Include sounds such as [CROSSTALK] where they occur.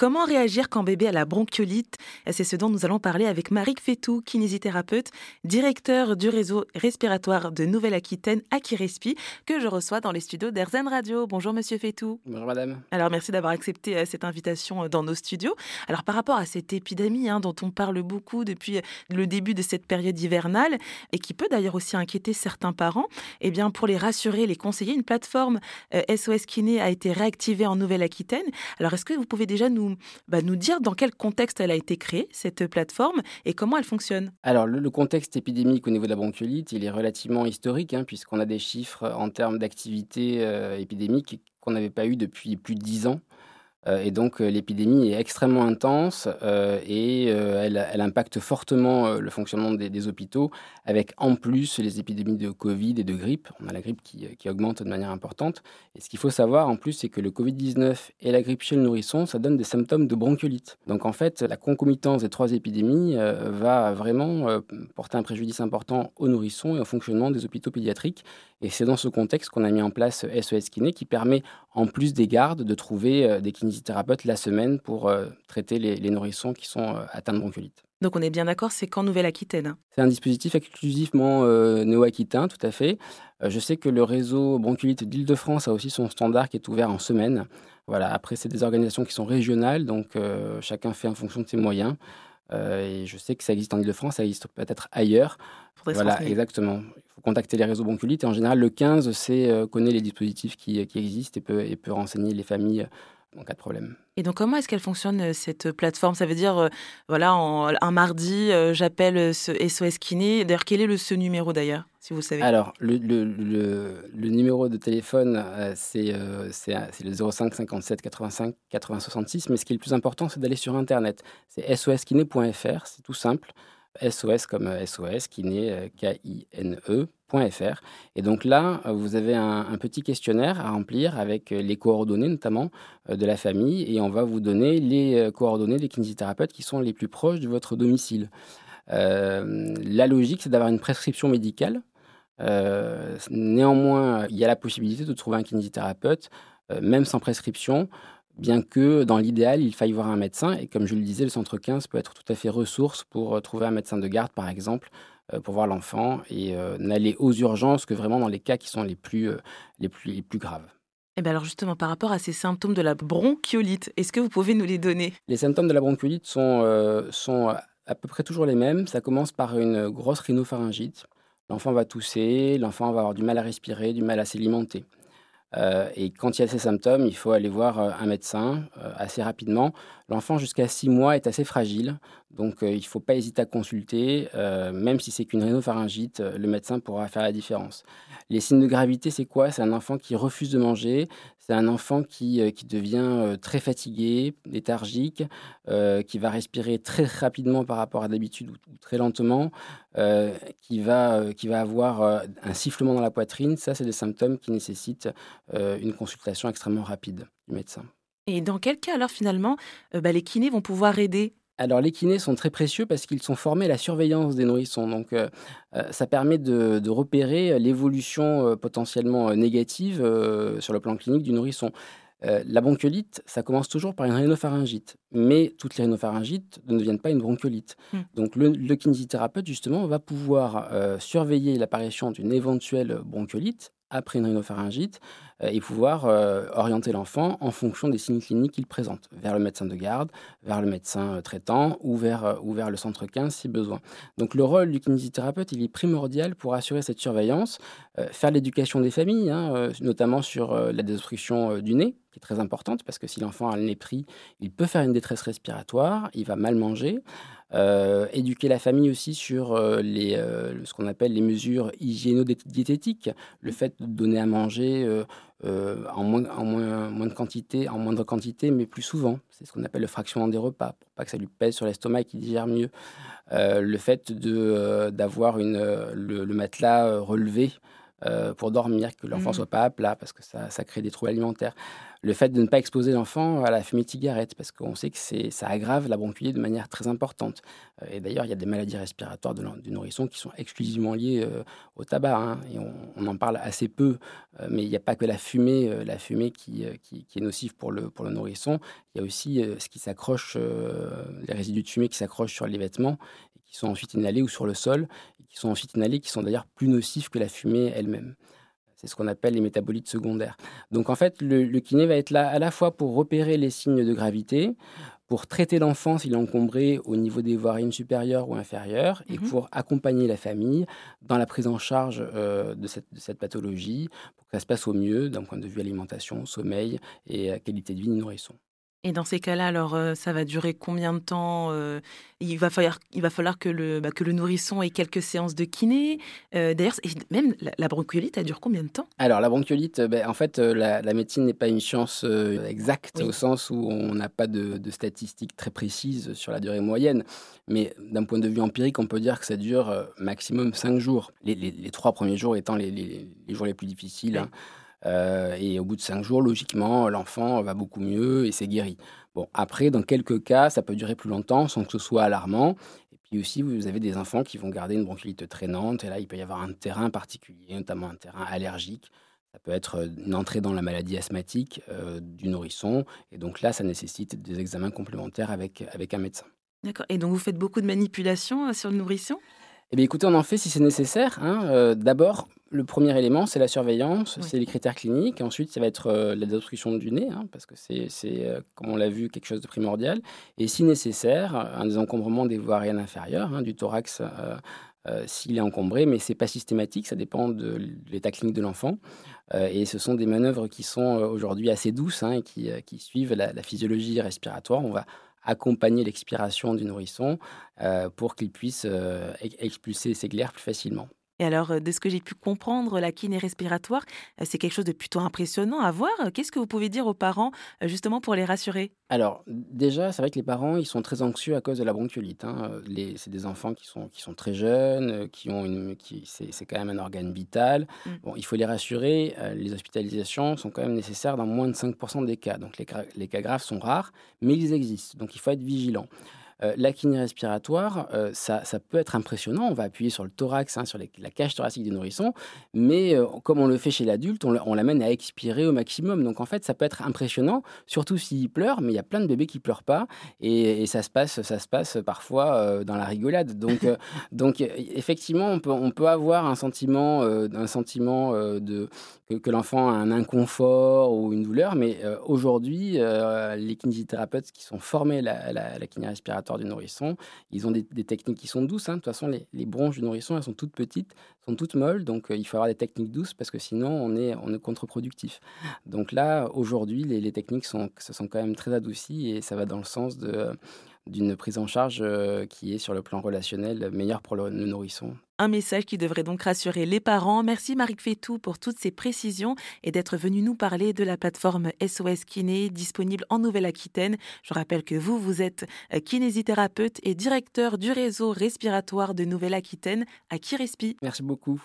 Comment réagir quand bébé a la bronchiolite? C'est ce dont nous allons parler avec Marie Fétou, kinésithérapeute, directeur du réseau respiratoire de Nouvelle-Aquitaine, Akirespi, que je reçois dans les studios d'Erzen Radio. Bonjour Monsieur Fétou. Bonjour Madame. Alors merci d'avoir accepté euh, cette invitation euh, dans nos studios. Alors par rapport à cette épidémie hein, dont on parle beaucoup depuis euh, le début de cette période hivernale et qui peut d'ailleurs aussi inquiéter certains parents, eh bien pour les rassurer, les conseiller, une plateforme SOS Kiné a été réactivée en Nouvelle-Aquitaine. Alors est-ce que vous pouvez déjà nous, bah, nous dire dans quel contexte elle a été créée, cette plateforme, et comment elle fonctionne Alors le, contexte épidémique au niveau de la bronchiolite, il est relativement historique, hein, puisqu'on a des chiffres en termes d'activité épidémique qu'on n'avait pas eu depuis plus de dix ans. Euh, et donc euh, l'épidémie est extrêmement intense euh, et elle, impacte fortement le fonctionnement des, hôpitaux, avec en plus les épidémies de Covid et de grippe. On a la grippe qui, qui augmente de manière importante. Et ce qu'il faut savoir en plus, c'est que le Covid-19 et la grippe chez le nourrisson, ça donne des symptômes de bronchiolite. Donc en fait, la concomitance des trois épidémies va vraiment porter un préjudice important aux nourrissons et au fonctionnement des hôpitaux pédiatriques. Et c'est dans ce contexte qu'on a mis en place SOS Kiné qui permet, en plus des gardes, de trouver des kinésithérapeutes kinésithérapeute la semaine pour euh, traiter les, nourrissons qui sont euh, atteints de bronchiolite. Donc on est bien d'accord, c'est qu'en Nouvelle-Aquitaine. C'est un dispositif exclusivement euh, néo-aquitain, tout à fait. je sais que le réseau bronchiolite d'Île-de-France a aussi son standard qui est ouvert en semaine. Voilà, après, c'est des organisations qui sont régionales, donc chacun fait en fonction de ses moyens. Et je sais que ça existe en Ile-de-France, ça existe peut-être ailleurs. Voilà, exactement. Il faut contacter les réseaux bronchiolite. Et en général, le 15 c'est, connaît les dispositifs qui, qui existent et peut, et peut renseigner les familles en cas de problème. Et donc, comment est-ce qu'elle fonctionne, euh, cette plateforme? Ça veut dire, euh, voilà, un mardi, euh, j'appelle ce SOS Kiné. D'ailleurs, quel est le, ce numéro, d'ailleurs, si vous savez Alors, le, le, numéro de téléphone, c'est le 05 57 85 80 66. Mais ce qui est le plus important, c'est d'aller sur Internet. C'est soskiné.fr, c'est tout simple. SOS comme SOS, kiné, K-I-N-E, et donc là, euh, vous avez un, petit questionnaire à remplir avec euh, les coordonnées notamment euh, de la famille et on va vous donner les coordonnées des kinésithérapeutes qui sont les plus proches de votre domicile. la logique, c'est d'avoir une prescription médicale. Néanmoins, il y a la possibilité de trouver un kinésithérapeute, même sans prescription, bien que dans l'idéal, il faille voir un médecin. Et comme je le disais, le centre 15 peut être tout à fait ressource pour trouver un médecin de garde, par exemple, euh, pour voir l'enfant et euh, n'aller aux urgences que vraiment dans les cas qui sont les plus, euh, les plus, les plus graves. Et eh bien alors justement, par rapport à ces symptômes de la bronchiolite, est-ce que vous pouvez nous les donner? Les symptômes de la bronchiolite sont, sont à peu près toujours les mêmes. Ça commence par une grosse rhinopharyngite. L'enfant va tousser, l'enfant va avoir du mal à respirer, du mal à s'alimenter. et quand il y a ces symptômes, il faut aller voir un médecin assez rapidement. L'enfant jusqu'à 6 mois est assez fragile, donc il ne faut pas hésiter à consulter. même si c'est qu'une rhinopharyngite, le médecin pourra faire la différence. Les signes de gravité, c'est quoi? C'est un enfant qui refuse de manger, c'est un enfant qui, qui devient très fatigué, léthargique, qui va respirer très rapidement par rapport à d'habitude ou, très lentement, qui, va, qui va avoir un sifflement dans la poitrine. Ça, c'est des symptômes qui nécessitent une consultation extrêmement rapide du médecin. Et dans quel cas alors finalement bah, les kinés vont pouvoir aider? Alors les kinés sont très précieux parce qu'ils sont formés à la surveillance des nourrissons. Donc euh, euh, ça permet de, repérer l'évolution euh, potentiellement négative sur le plan clinique du nourrisson. la bronchiolite, ça commence toujours par une rhinopharyngite, mais toutes les rhinopharyngites ne deviennent pas une bronchiolite. Hmm. Donc le, le, kinésithérapeute, justement, va pouvoir surveiller l'apparition d'une éventuelle bronchiolite après une rhinopharyngite euh, et pouvoir euh, orienter l'enfant en fonction des signes cliniques qu'il présente, vers le médecin de garde, vers le médecin euh, traitant ou vers, ou vers le centre 15 si besoin. Donc le rôle du kinésithérapeute, il est primordial pour assurer cette surveillance, faire l'éducation des familles, hein, notamment sur la désobstruction du nez, qui est très importante, parce que si l'enfant a le nez pris, il peut faire une détresse respiratoire, il va mal manger. Éduquer la famille aussi sur les, ce qu'on appelle les mesures hygiéno-diététiques, le fait de donner à manger euh, en, moins, en moins, moins, de quantité, en moindre quantité, mais plus souvent. C'est ce qu'on appelle le fractionnement des repas, pour pas que ça lui pèse sur l'estomac et qu'il digère mieux. Euh, le fait euh, d'avoir une, le, matelas relevé euh, pour dormir, que l'enfant Mmh. soit pas à plat, parce que ça, ça crée des troubles alimentaires. Le fait de ne pas exposer l'enfant à la fumée de cigarette, parce qu'on sait que ça aggrave la bronchiolite de manière très importante. Euh, et d'ailleurs, il y a des maladies respiratoires du nourrisson qui sont exclusivement liées euh, au tabac, hein, et on, en parle assez peu, euh, mais il n'y a pas que la fumée, la fumée qui, est nocive pour le, pour le nourrisson, il y a aussi ce qui s'accroche, les résidus de fumée qui s'accrochent sur les vêtements, et qui sont ensuite inhalés ou sur le sol, et qui sont ensuite inhalés, qui sont d'ailleurs plus nocifs que la fumée elle-même. C'est ce qu'on appelle les métabolites secondaires. Donc en fait, le, le kiné va être là à la fois pour repérer les signes de gravité, pour traiter l'enfant s'il est encombré au niveau des voies urines supérieures ou inférieures, et Mhm. pour accompagner la famille dans la prise en charge euh, de, cette, de cette pathologie, pour que ça se passe au mieux d'un point de vue alimentation, sommeil et euh, qualité de vie du nourrisson. Et dans ces cas-là, alors, euh, ça va durer combien de temps euh, il, va falloir, il va falloir que le, bah, que le nourrisson ait quelques séances de kiné. Euh, D'ailleurs, même la, la bronchiolite, elle dure combien de temps? Alors, la bronchiolite, ben, en fait, la, la médecine n'est pas une science exacte Oui. au sens où on n'a pas de, de statistiques très précises sur la durée moyenne. Mais d'un point de vue empirique, on peut dire que ça dure maximum 5 jours. Les, les- les trois premiers jours étant les, les- les jours les plus difficiles. Oui. hein. Euh, et au bout de 5 jours, logiquement, l'enfant va beaucoup mieux et c'est guéri. Bon, après, dans quelques cas, ça peut durer plus longtemps sans que ce soit alarmant. Et puis aussi, vous avez des enfants qui vont garder une bronchiolite traînante. Et là, il peut y avoir un terrain particulier, notamment un terrain allergique. Ça peut être euh, une entrée dans la maladie asthmatique euh, du nourrisson. Et donc là, ça nécessite des examens complémentaires avec, avec un médecin. D'accord. Et donc, vous faites beaucoup de manipulations sur le nourrisson? Eh bien, écoutez, on en fait si c'est nécessaire. hein. Euh, D'abord, le premier élément, c'est la surveillance, Oui. c'est les critères cliniques. Ensuite, ça va être euh, la destruction du nez, hein, parce que c'est, euh, comme on l'a vu, quelque chose de primordial. Et si nécessaire, un désencombrement des voies aériennes inférieures, hein, du thorax, euh, s'il est encombré, mais c'est pas systématique, ça dépend de l'état clinique de l'enfant. Et ce sont des manœuvres qui sont aujourd'hui assez douces hein, et qui, qui suivent la, la physiologie respiratoire. On va accompagner l'expiration du nourrisson euh, pour qu'il puisse euh, ex- expulser ses glaires plus facilement. Et alors, euh, de ce que j'ai pu comprendre, la kiné respiratoire, euh, c'est quelque chose de plutôt impressionnant à voir. Qu'est-ce que vous pouvez dire aux parents, euh, justement, pour les rassurer? Alors, déjà, c'est vrai que les parents, ils sont très anxieux à cause de la bronchiolite. hein. C'est des enfants qui sont, qui sont très jeunes, qui ont une, qui, c'est, quand même un organe vital. Mm. Bon, il faut les rassurer. les hospitalisations sont quand même nécessaires dans moins de 5% des cas. Donc, les cas graves sont rares, mais ils existent. Donc, il faut être vigilant. Euh, la kiné respiratoire, euh, ça, peut être impressionnant. On va appuyer sur le thorax, hein, sur la cage thoracique du nourrisson, mais euh, comme on le fait chez l'adulte, on, l'amène à expirer au maximum. Donc en fait, ça peut être impressionnant, surtout s'il pleure, mais il y a plein de bébés qui pleurent pas, et, ça se passe, ça se passe parfois euh, dans la rigolade. Donc, [LAUGHS] donc euh, effectivement, on peut, avoir un sentiment, un sentiment de que, l'enfant a un inconfort ou une douleur, mais aujourd'hui, les kinésithérapeutes qui sont formés à la, la, la kiné respiratoire du nourrisson, ils ont des, techniques qui sont douces. hein. De toute façon, les, bronches du nourrisson, elles sont toutes petites, sont toutes molles, donc euh, il faut avoir des techniques douces parce que sinon, on est, on est contre-productif. Donc là, aujourd'hui, les, techniques sont, se sont quand même très adoucies et ça va dans le sens de d'une prise en charge euh, qui est sur le plan relationnel meilleure pour le nourrisson. Un message qui devrait donc rassurer les parents. Merci Marie Fétou pour toutes ces précisions et d'être venue nous parler de la plateforme SOS Kiné disponible en Nouvelle-Aquitaine. Je rappelle que vous, vous êtes euh, kinésithérapeute et directeur du réseau respiratoire de Nouvelle-Aquitaine à Kirespi. Merci beaucoup.